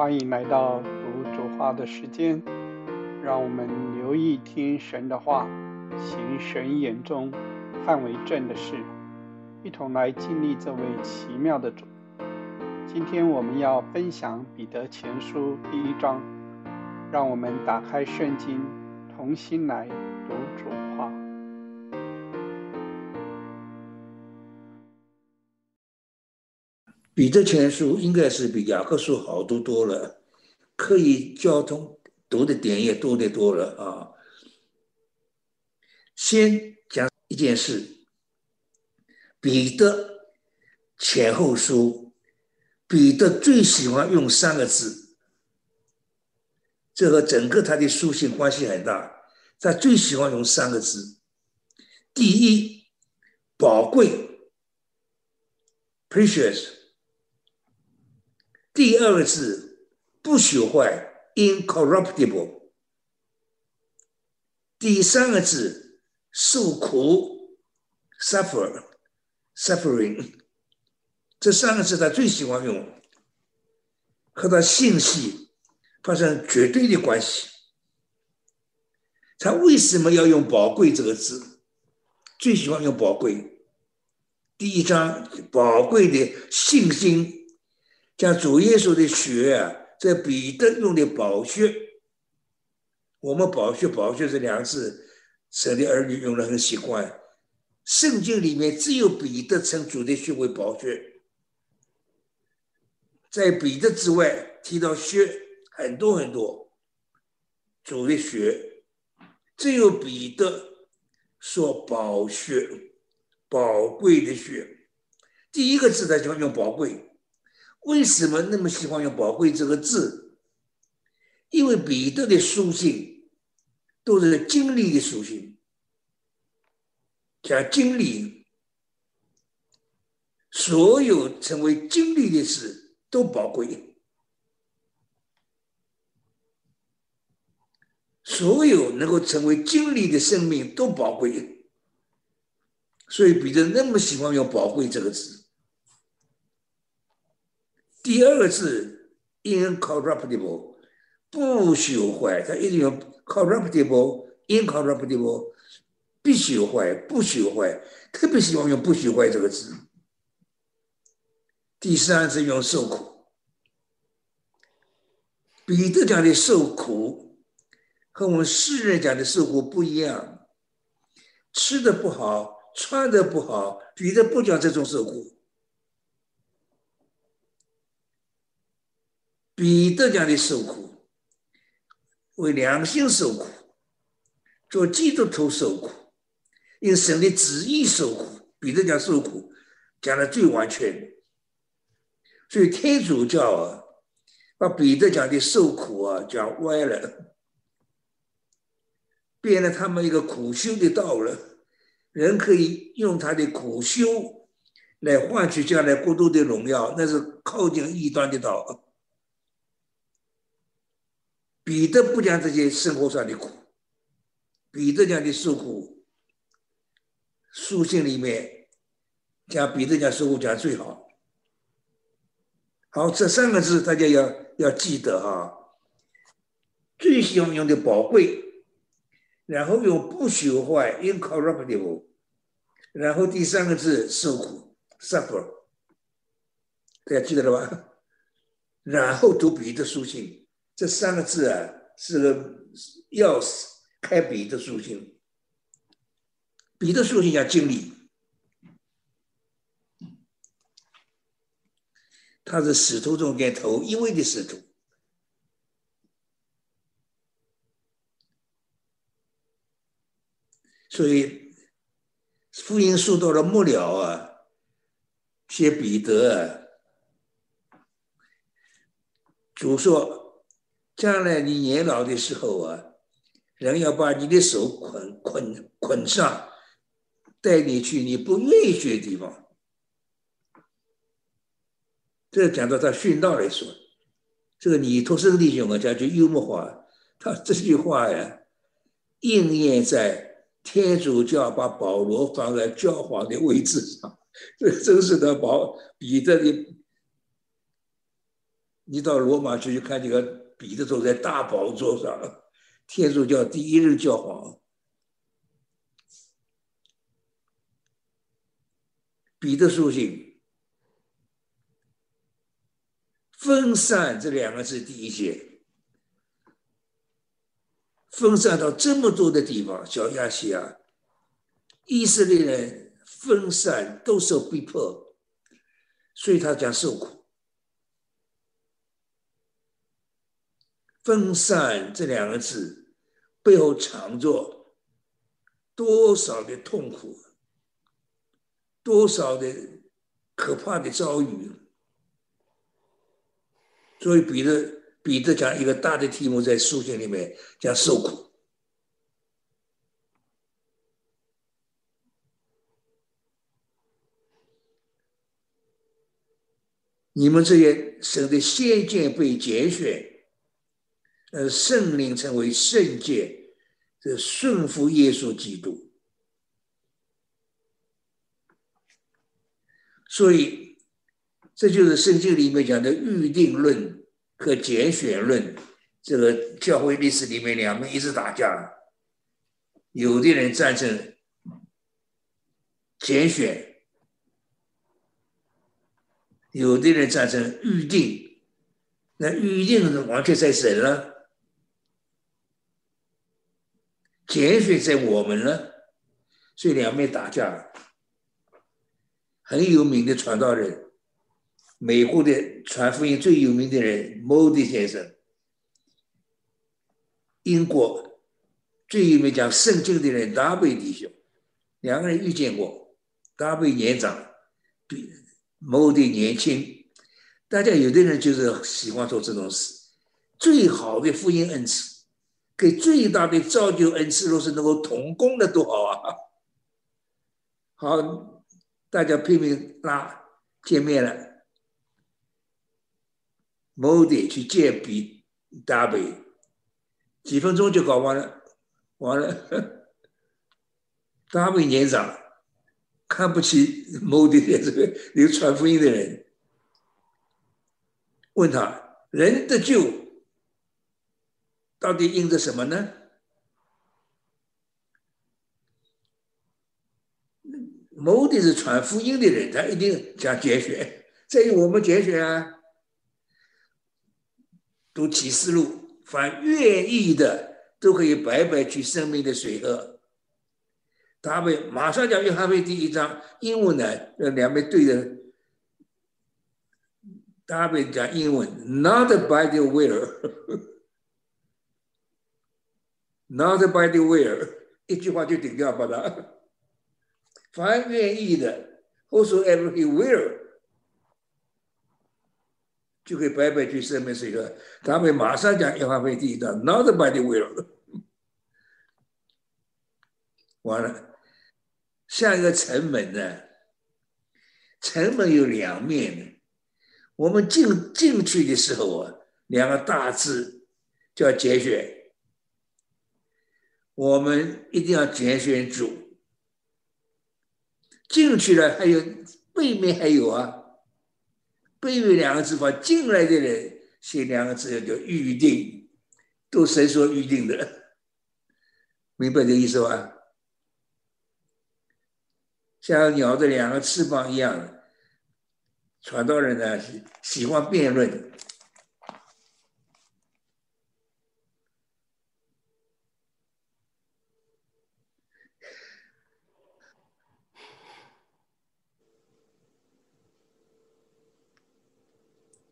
欢迎来到读主话的时间，让我们留意听神的话，行神眼中看为正的事，一同来经历这位奇妙的主。今天我们要分享彼得前书第一章，让我们打开圣经，同心来读主彼得前书应该是比雅各书好读多了，可以交通读的点也多得多了啊。先讲一件事，彼得前后书，彼得最喜欢用三个字，这和整个他的书信关系很大。他最喜欢用三个字：第一，宝贵，precious。第二个字不朽坏，incorruptible。第三个字受苦，suffer，suffering。这三个字他最喜欢用，和他信息发生绝对的关系。他为什么要用“宝贵”这个字？最喜欢用“宝贵”。第一章，宝贵的信心。像主耶稣的血啊，在彼得用的宝血，我们宝血宝血这两个字，神的儿女用的很习惯。圣经里面只有彼得称主的血为宝血，在彼得之外提到血很多很多，主的血只有彼得说宝血，宝贵的血。第一个字他就用宝贵。为什么那么喜欢用“宝贵”这个字？因为彼得的书信都是经历的书信，讲经历，所有成为经历的事都宝贵，所有能够成为经历的生命都宝贵，所以彼得那么喜欢用“宝贵”这个字。第二个字 incorruptible，不朽坏，它一定要 corruptible，incorruptible，必朽坏，不朽坏，特别喜欢用不朽坏这个字。第三是用受苦，彼得讲的受苦和我们世人讲的受苦不一样，吃的不好，穿的不好，彼得不讲这种受苦。彼得讲的受苦，为良心受苦，做基督徒受苦，因神的旨意受苦。彼得讲受苦，讲的最完全。所以天主教啊，把彼得讲的受苦啊讲歪了，变了他们一个苦修的道了。人可以用他的苦修来换取将来国度的荣耀，那是靠近异端的道。彼得不讲这些生活上的苦，彼得讲的受苦，书信里面讲彼得讲受苦讲最好。好，这三个字大家要要记得哈，最喜欢用的宝贵，然后用不朽坏 （incorruptible），然后第三个字受苦 （suffer），大家记得了吧？然后读彼得书信。这三个字啊，是个钥匙，开彼得书信。彼得书信要经历，他是使徒中间头一位的使徒，所以福音书到了末了啊，写彼得啊，主说。将来你年老的时候啊，人要把你的手捆捆捆上，带你去你不愿意去的地方。这讲到他殉道来说，这个尼托生弟兄啊讲句幽默话，他这句话呀，应验在天主教把保罗放在教皇的位置上，这真是的保彼得的你到罗马去，去看这个彼得坐在大宝座上，天主教第一任教皇。彼得书信分散这两个字第一节，分散到这么多的地方，小亚细亚，以色列人分散都受逼迫，所以他讲受苦。分散这两个字背后藏着多少的痛苦？多少的可怕的遭遇，所以彼得彼得讲一个大的题目在书信里面讲受苦。你们这些神的先见被拣选，呃，圣灵成为圣洁，这顺服耶稣基督。所以，这就是圣经里面讲的预定论和拣选论。这个教会历史里面两边一直打架，有的人赞成拣选，有的人赞成预定。那预定完全在神了，拣选在我们了，所以两边打架。很有名的传道人，美国的传福音最有名的人莫迪先生，英国最有名讲圣经的人达贝弟兄，两个人遇见过，达贝年长，比莫迪年轻，大家有的人就是喜欢做这种事，最好的福音恩赐，给最大的造就恩赐，若是能够同工的多好啊！好。大家拼命拉，见面了。某地去见比达贝，几分钟就搞完了，完了。达贝年长，看不起某地的这个流传福音的人，问他：人的救到底印着什么呢？目的是传福音的人，他一定讲拣选，在于我们拣选啊。读启示录，凡愿意的都可以白白取生命的水喝。他们马上讲约翰福第一章，英文呢，呃，两边对着。他们讲英文，Not by the will will，Not by the will，一句话就顶掉把它。凡愿意的，whosoever he will，就可以白白去生命水喝。他们马上讲约翰福音第一章，not by the will。完了，像一个城门呢，城门有两面的。我们进进去的时候啊，两个大字叫节选。我们一定要拣选主。进去了，还有背面还有啊，背面两个字把进来的人写两个字叫预定，都谁说预定的？明白这意思吧？像鸟的两个翅膀一样，传道人呢喜喜欢辩论。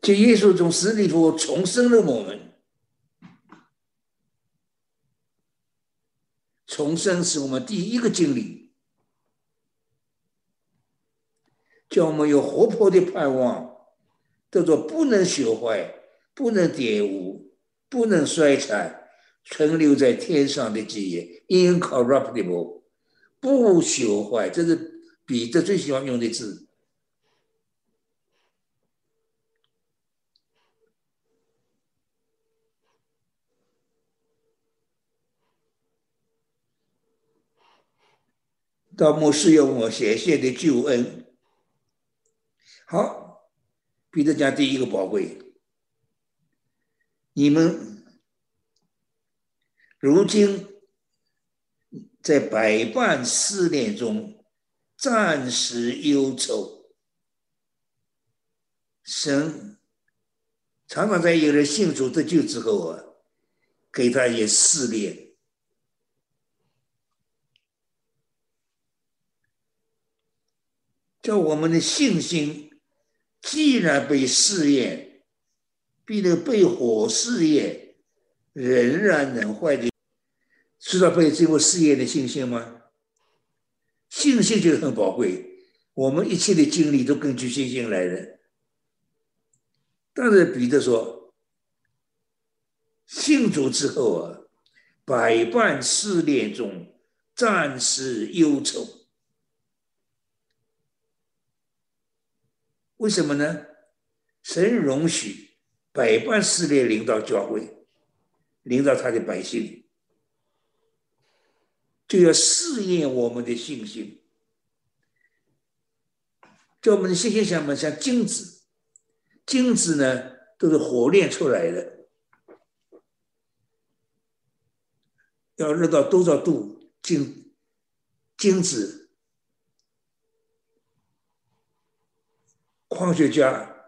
就耶稣从死里复活重生了我们，重生是我们第一个经历，叫我们有活泼的盼望，叫做不能朽坏、不能玷污、不能衰残，存留在天上的基业，incorruptible，不朽坏，这是彼得最喜欢用的字。到末世用我显现的救恩。好，彼得讲第一个宝贵，你们如今在百般试炼中暂时忧愁，神常常在有人信主得救之后啊，给他一些试炼。叫我们的信心，既然被试验，必得被火试验，仍然能坏的，知道被经过试验的信心吗？信心就很宝贵，我们一切的经历都根据信心来的。但是彼得说，信主之后啊，百般试炼中，暂时忧愁。为什么呢？神容许百般试炼领导教会，领导他的百姓，就要试验我们的信心。叫我们的信心像什么？像金子，金子呢都是火炼出来的，要热到多少度？金金子。矿学家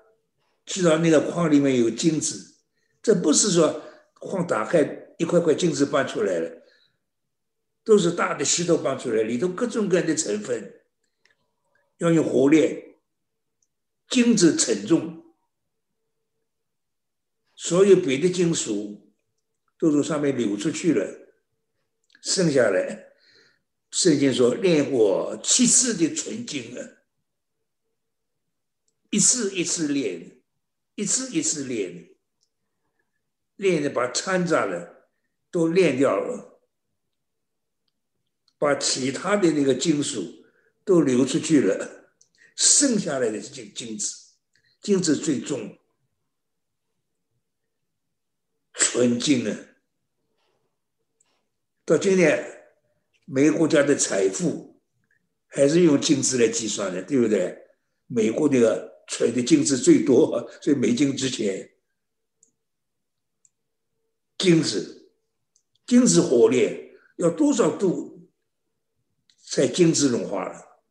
知道那个矿里面有金子，这不是说矿打开一块块金子搬出来了，都是大的石头搬出来，里头各种各样的成分，要用火炼，金子沉重，所有别的金属都从上面流出去了，剩下来，圣经说炼过七次的纯金啊。一次一次练，一次一次练，练的把掺杂的都练掉了，把其他的那个金属都流出去了，剩下来的是金金子，金子最重，纯金啊！到今天，每个国家的财富还是用金子来计算的，对不对？美国那个。吹的镜子最多，所以美金值钱。金子，金子火炼要多少度才金子融化了？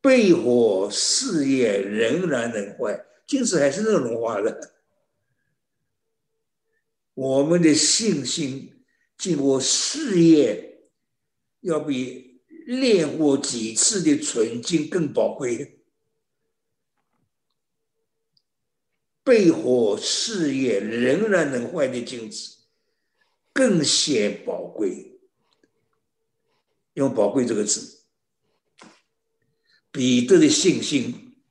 被火试验仍然能坏，金子还是能融化的。我们的信心经过试验，要比。练过几次的纯净更宝贵，被火试验仍然能坏的镜子更显宝贵。用“宝贵”这个字，彼得的信心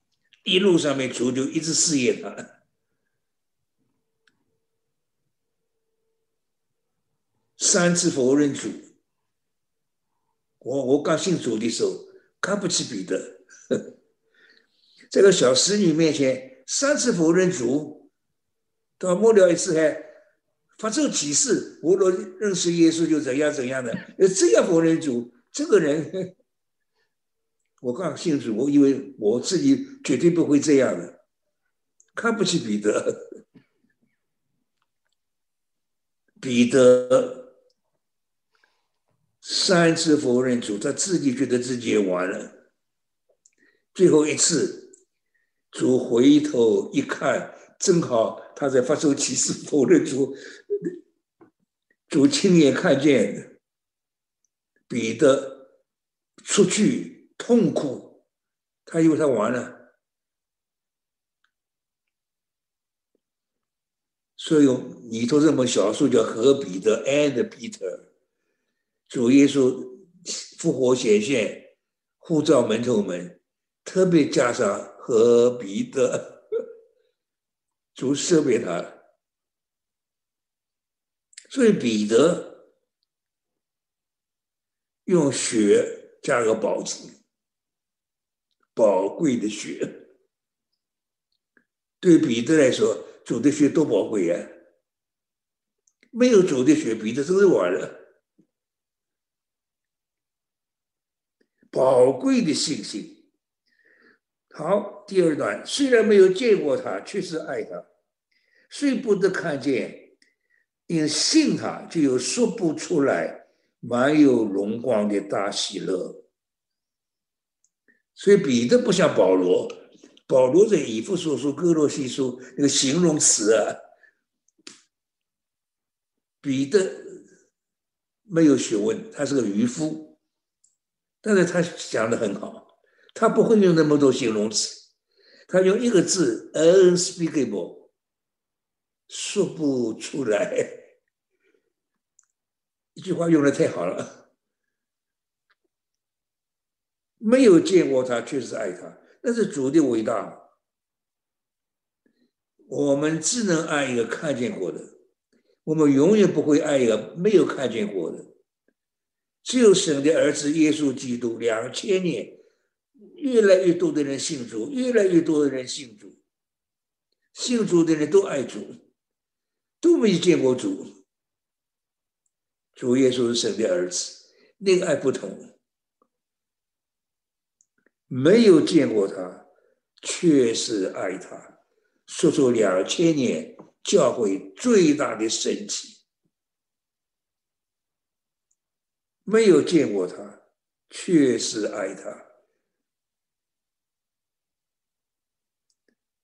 一路上面主就一直试验他，三次否认主。我我刚信主的时候，看不起彼得，这个小使女面前三次否认主，到末了一次还发这个启示，我若认识耶稣就怎样怎样的，呃，这样否认主，这个人，我刚信主，我以为我自己绝对不会这样的，看不起彼得，彼得。三次否认主，他自己觉得自己也完了。最后一次，主回头一看，正好他在发出启示否认主。主亲眼看见彼得出去痛苦，他以为他完了，所以里头这么小说叫和彼得 and Peter。主耶稣复活显现，呼召门徒们，特别加上和彼得，主赦免他，所以彼得用血加个宝字，宝贵的血，对彼得来说，主的血多宝贵呀！没有主的血，彼得真是完了。宝贵的信心，好，第二段，虽然没有见过他，却是爱他；虽不得看见，因信他，就有说不出来、满有荣光的大喜乐。所以彼得不像保罗，保罗在以弗所书、哥罗西书那个形容词啊，彼得没有学问，他是个渔夫，但是他讲的很好。他不会用那么多形容词，他用一个字 unspeakable，说不出来。一句话用的太好了，没有见过他，确实爱他，那是主的伟大。我们只能爱一个看见过的，我们永远不会爱一个没有看见过的。只有神的儿子耶稣基督，两千年。越来越多的人信主，越来越多的人信主，信主的人都爱主，都没见过主。主耶稣是神的儿子，那个爱不同，没有见过他，却是爱他，说出两千年教会最大的神奇。没有见过他，确实爱他。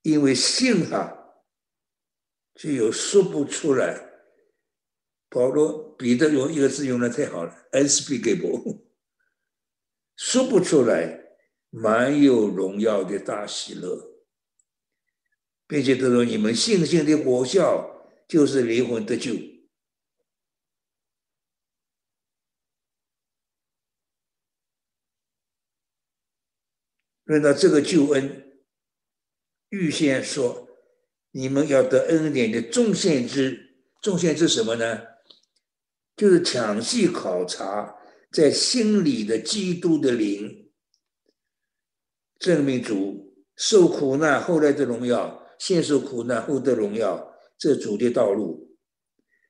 因为信他，就有说不出来。保罗、彼得用一个字用的太好了，unspeakable，说不出来，满有荣耀的大喜乐，并且他说：“你们信心的果效就是灵魂得救。”论到这个救恩。预先说，你们要得恩典的众先知，众先知什么呢？就是详细考察在心里的基督的灵，证明主受苦难后来的荣耀，先受苦难后得荣耀，这主的道路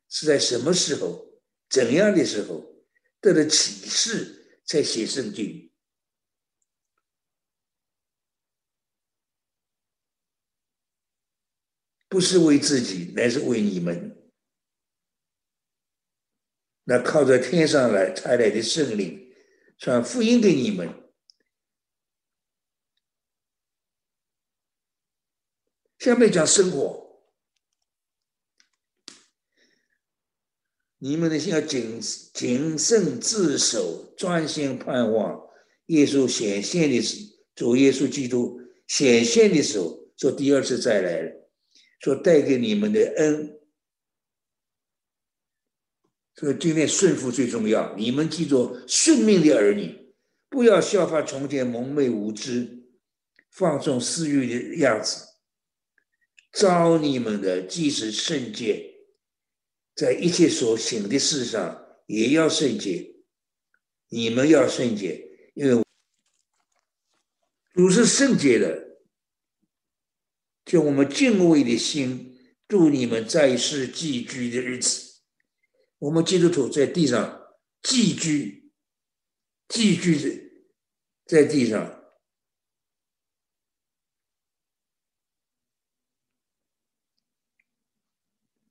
是在什么时候、怎样的时候得了启示，才写圣经。不是为自己，乃是为你们。那靠着天上来差来的圣灵，传福音给你们。下面讲生活，你们的心要谨谨慎自守，专心盼望耶稣显现的时，主耶稣基督显现的时候，说第二次再来了。所带给你们的恩，所以今天顺服最重要。你们记住，顺命的儿女，不要效法从前蒙昧无知、放纵私欲的样子。招你们的既是圣洁，在一切所行的事上也要圣洁。你们要圣洁，因为主是圣洁的。就我们敬畏的心，祝你们在世寄居的日子。我们基督徒在地上寄居，寄居在在地上，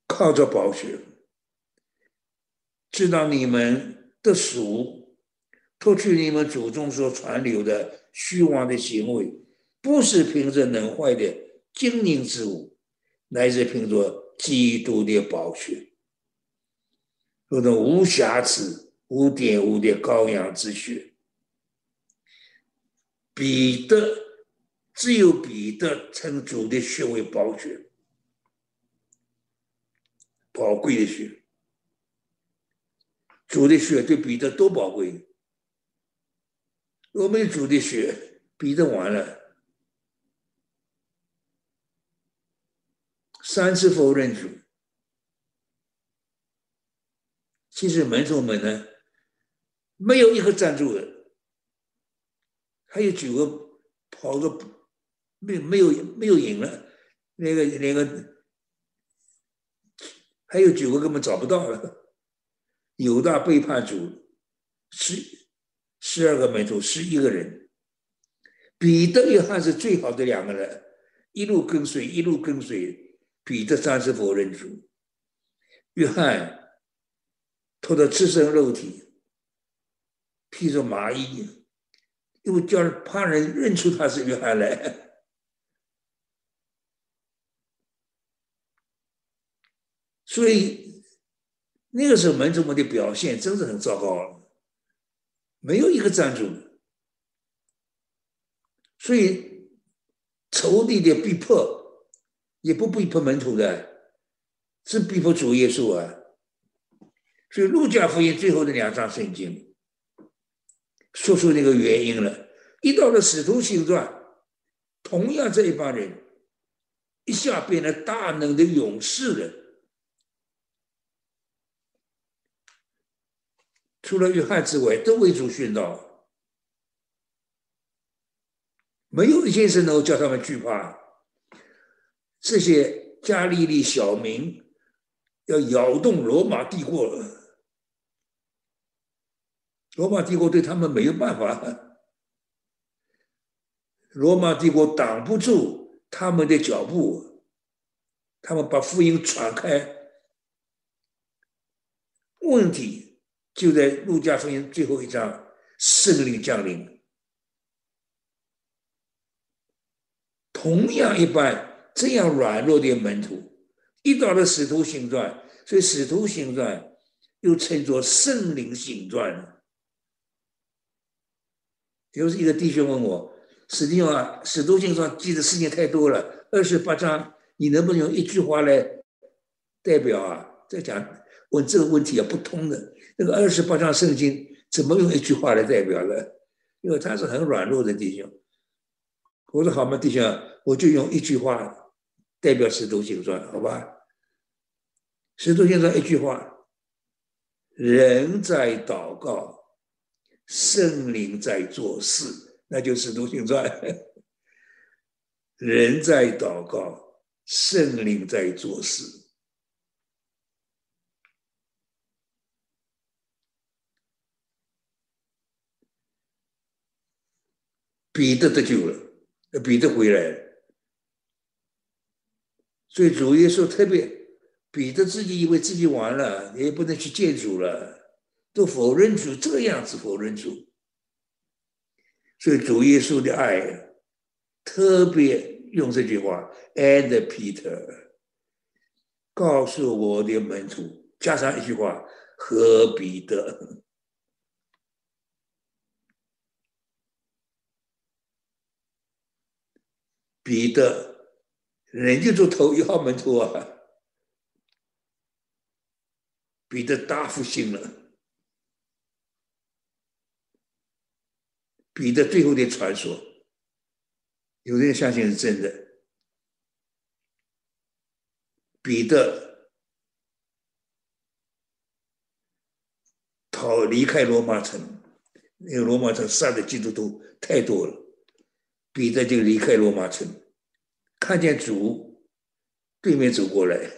靠着宝血，知道你们的属，脱去你们祖宗所传流的虚妄的行为，不是凭着能坏的。精灵之物，乃是凭着基督的宝血，如同无瑕疵、无玷污的羔羊之血。彼得只有彼得称主的血为宝血，宝贵的血。主的血对彼得多宝贵，我们主的血，彼得完了。三次否认主，其实门徒们呢，没有一个站住的，还有九个跑个没没有没有赢了，那个那个还有九个根本找不到了，犹大背叛主，十十二个门徒，十一个人，彼得、约翰是最好的两个人，一路跟随，一路跟随。彼得暂时否认主，约翰拖着赤身肉体，披着麻衣，又叫怕人认出他是约翰来。所以那个时候门徒们的表现真是很糟糕，没有一个站住的。所以仇敌的逼迫也不逼迫门徒的，是逼迫主耶稣啊。所以路加福音最后的两章圣经说出那个原因了。一到了使徒行传，同样这一帮人一下变了大能的勇士了。除了约翰之外，都为主殉道，没有一件事能够叫他们惧怕。这些加利利小民要摇动罗马帝国，罗马帝国对他们没有办法，罗马帝国挡不住他们的脚步，他们把福音传开，问题。就在路加福音最后一章，胜利降临。同样一般，这样软弱的门徒，一到了使徒行传，所以使徒行传又称作圣灵行传。就是一个弟兄问我：“史蒂啊，使徒行传记的事情太多了，二十八章，你能不能用一句话来代表啊？”在讲问这个问题也不通的。那个二十八章圣经怎么用一句话来代表呢？因为他是很软弱的弟兄。我说好嘛，弟兄，我就用一句话代表使徒行传，好吧？使徒行传一句话：人在祷告，圣灵在做事，那就使徒行传。人在祷告，圣灵在做事。彼得得救了，彼得回来了。所以主耶稣特别，彼得自己以为自己完了，也不能去见主了，都否认主，这个样子否认主。所以主耶稣的爱，特别用这句话，and Peter，告诉我的门徒，加上一句话，和彼得。彼得，人就做头一号门徒啊！彼得大复兴了。彼得最后的传说，有人相信是真的。彼得逃离开罗马城，那个罗马城杀的基督徒太多了。彼得就离开罗马城，看见主对面走过来，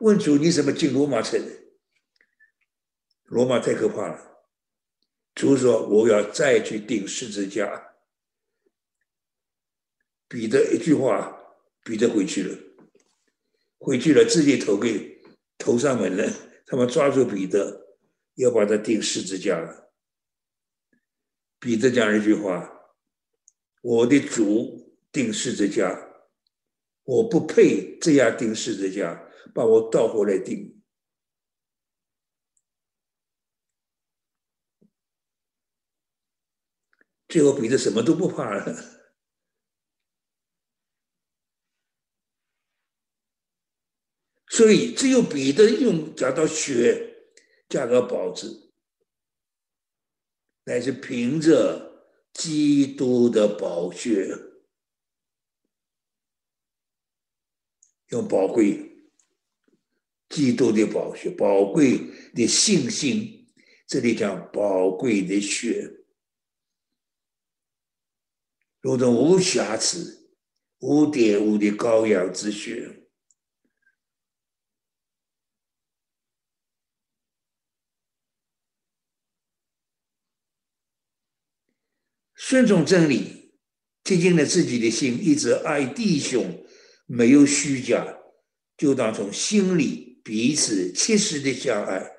问主：“你怎么进罗马城？罗马太可怕了。”主说：“我要再去钉十字架。”彼得一句话，彼得回去了，回去了，自己投给投上门了。他们抓住彼得，要把他钉十字架了。彼得讲一句话。我的主钉十字架，我不配这样钉十字架，把我倒过来钉。最后彼得什么都不怕了，所以只有彼得用加到血，加个宝字，乃是凭着。基督的宝血，用宝贵，基督的宝血，宝贵的信心，这里讲宝贵的血，如同无瑕疵、无玷污的羔羊之血。顺从真理，贴近了自己的心，一直爱弟兄，没有虚假，就当从心里彼此切实的相爱。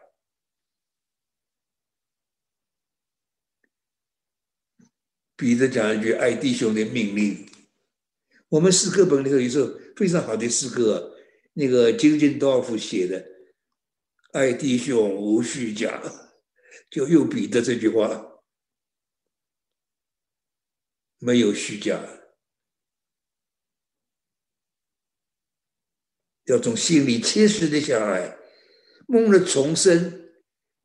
彼得讲一句爱弟兄的命令。我们诗歌本里头有首非常好的诗歌，那个金金道夫写的“爱弟兄无虚假”，就用彼得这句话，没有虚假，要从心里切实的相爱，梦的重生，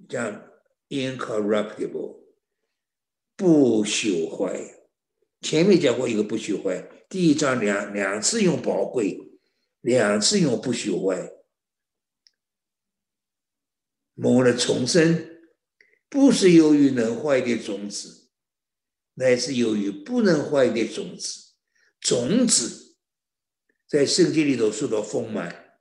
讲 incorruptible，不朽坏。前面讲过一个不朽坏。第一章两两次用宝贵，两次用不朽坏，蒙了重生，不是由于能坏的种子，乃是由于不能坏的种子。种子在圣经里头受到丰满。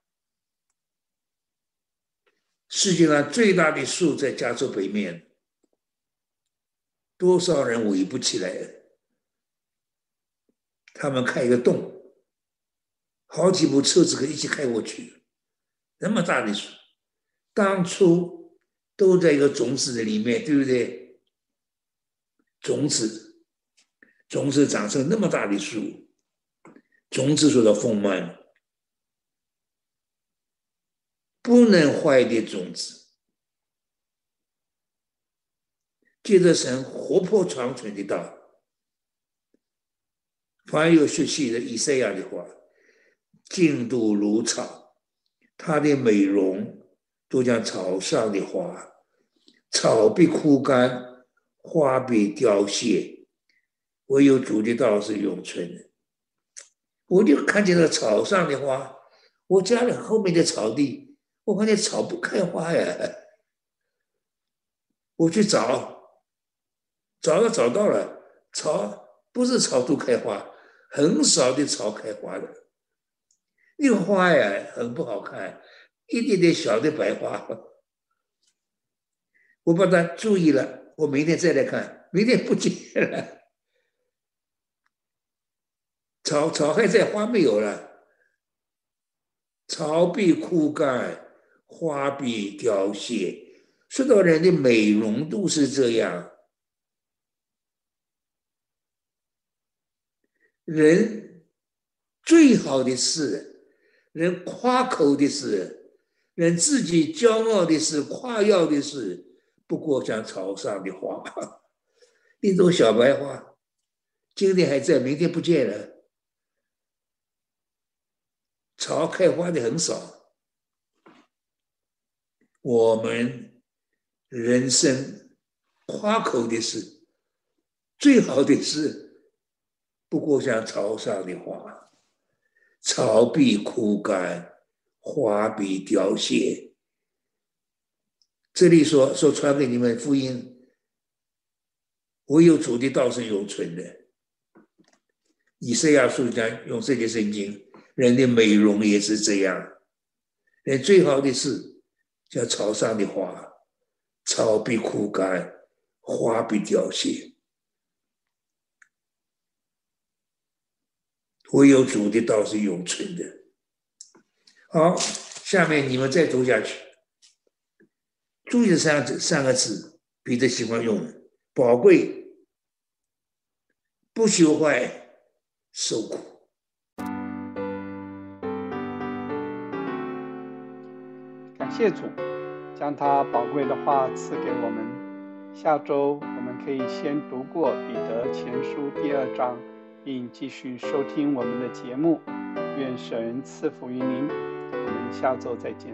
世界上最大的树在加州北面，多少人围不起来？他们开一个洞，好几部车子可以一起开过去，那么大的树，当初都在一个种子的里面，对不对？种子，种子长成那么大的树，种子受到丰满，不能坏的种子，接着神活泼长存的道。凡有血气的以赛亚的话，进度如草，它的美容都像草上的花，草必枯干，花必凋谢，唯有主的道是永存的。我就看见了草上的花，我家里后面的草地，我看见草不开花呀，我去找，找了找到了，草不是草都开花。很少的草开花的，那个花呀很不好看，一点点小的白花。我把它注意了，我明天再来看，明天不见了，草草还在，花没有了，草必枯干，花必凋谢。说到人的美容都是这样。人最好的事，人夸口的事，人自己骄傲的事，夸耀的事，不过像草上的花，一朵小白花，今天还在，明天不见了。草开花的很少，我们人生夸口的事，最好的事。不过像潮上的花，草必枯干，花必凋谢。这里说说传给你们福音，唯有主的道是永存的。以赛亚书讲用这些圣经，人的美容也是这样。人最好的是像草上的花，草必枯干，花必凋谢。唯有主的道是永存的。好，下面你们再读下去。注意这三三个字，彼得喜欢用：宝贵、不朽坏、受苦。谢主，将他宝贵的话赐给我们。下周我们可以先读过彼得前书第二章。并继续收听我们的节目，愿神赐福于您，我们下周再见。